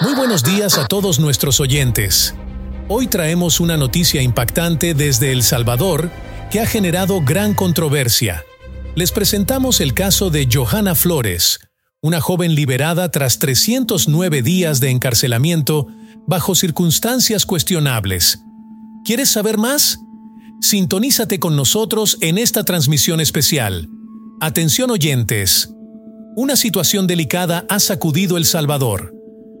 Muy buenos días a todos nuestros oyentes. Hoy traemos una noticia impactante desde El Salvador que ha generado gran controversia. Les presentamos el caso de Johanna Flores, una joven liberada tras 309 días de encarcelamiento bajo circunstancias cuestionables. ¿Quieres saber más? Sintonízate con nosotros en esta transmisión especial. Atención oyentes. Una situación delicada ha sacudido El Salvador.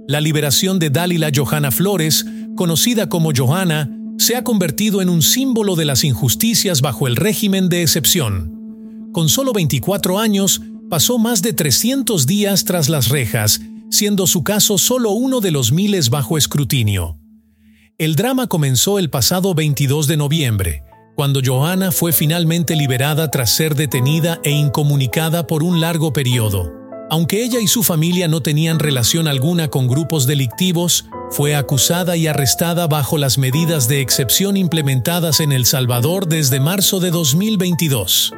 La liberación de Dalila Johanna Flores, conocida como Johanna, se ha convertido en un símbolo de las injusticias bajo el régimen de excepción. Con solo 24 años, pasó más de 300 días tras las rejas, siendo su caso solo uno de los miles bajo escrutinio. El drama comenzó el pasado 22 de noviembre, cuando Johanna fue finalmente liberada tras ser detenida e incomunicada por un largo periodo. Aunque ella y su familia no tenían relación alguna con grupos delictivos, fue acusada y arrestada bajo las medidas de excepción implementadas en El Salvador desde marzo de 2022.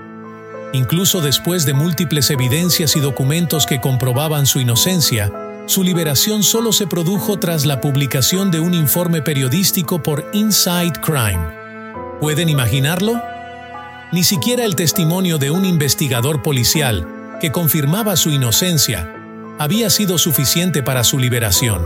Incluso después de múltiples evidencias y documentos que comprobaban su inocencia, su liberación solo se produjo tras la publicación de un informe periodístico por Inside Crime. ¿Pueden imaginarlo? Ni siquiera el testimonio de un investigador policial que confirmaba su inocencia, había sido suficiente para su liberación.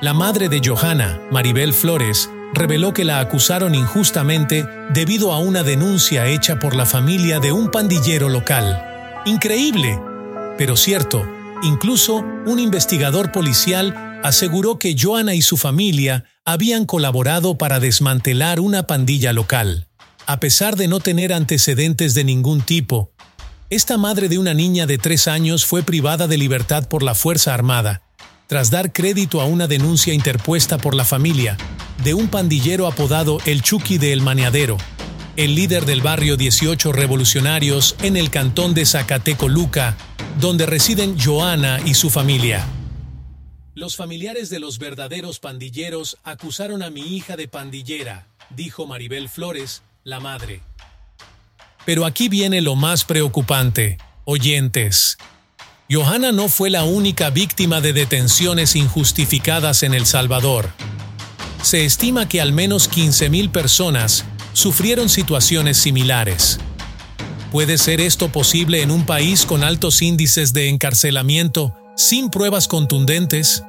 La madre de Johanna, Maribel Flores, reveló que la acusaron injustamente debido a una denuncia hecha por la familia de un pandillero local. Increíble, pero cierto, incluso un investigador policial aseguró que Johanna y su familia habían colaborado para desmantelar una pandilla local. A pesar de no tener antecedentes de ningún tipo, esta madre de una niña de tres años fue privada de libertad por la Fuerza Armada, tras dar crédito a una denuncia interpuesta por la familia de un pandillero apodado El Chucky de El Maniadero, el líder del barrio 18 Revolucionarios en el cantón de Zacatecoluca, donde residen Joana y su familia. Los familiares de los verdaderos pandilleros acusaron a mi hija de pandillera, dijo Maribel Flores, la madre. Pero aquí viene lo más preocupante, oyentes. Johanna no fue la única víctima de detenciones injustificadas en El Salvador. Se estima que al menos 15.000 personas sufrieron situaciones similares. ¿Puede ser esto posible en un país con altos índices de encarcelamiento sin pruebas contundentes?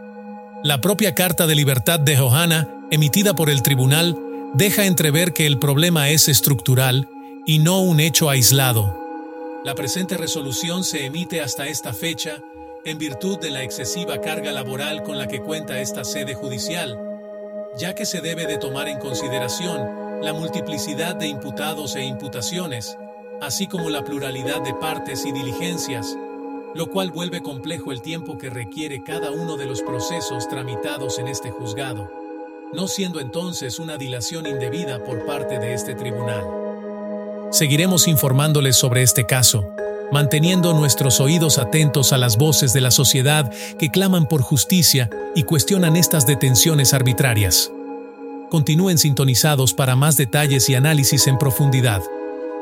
La propia Carta de Libertad de Johanna, emitida por el tribunal, deja entrever que el problema es estructural y no un hecho aislado. La presente resolución se emite hasta esta fecha en virtud de la excesiva carga laboral con la que cuenta esta sede judicial, ya que se debe de tomar en consideración la multiplicidad de imputados e imputaciones, así como la pluralidad de partes y diligencias, lo cual vuelve complejo el tiempo que requiere cada uno de los procesos tramitados en este juzgado, no siendo entonces una dilación indebida por parte de este tribunal. Seguiremos informándoles sobre este caso, manteniendo nuestros oídos atentos a las voces de la sociedad que claman por justicia y cuestionan estas detenciones arbitrarias. Continúen sintonizados para más detalles y análisis en profundidad.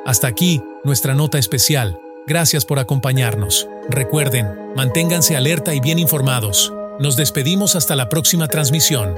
Hasta aquí, nuestra nota especial. Gracias por acompañarnos. Recuerden, manténganse alerta y bien informados. Nos despedimos hasta la próxima transmisión.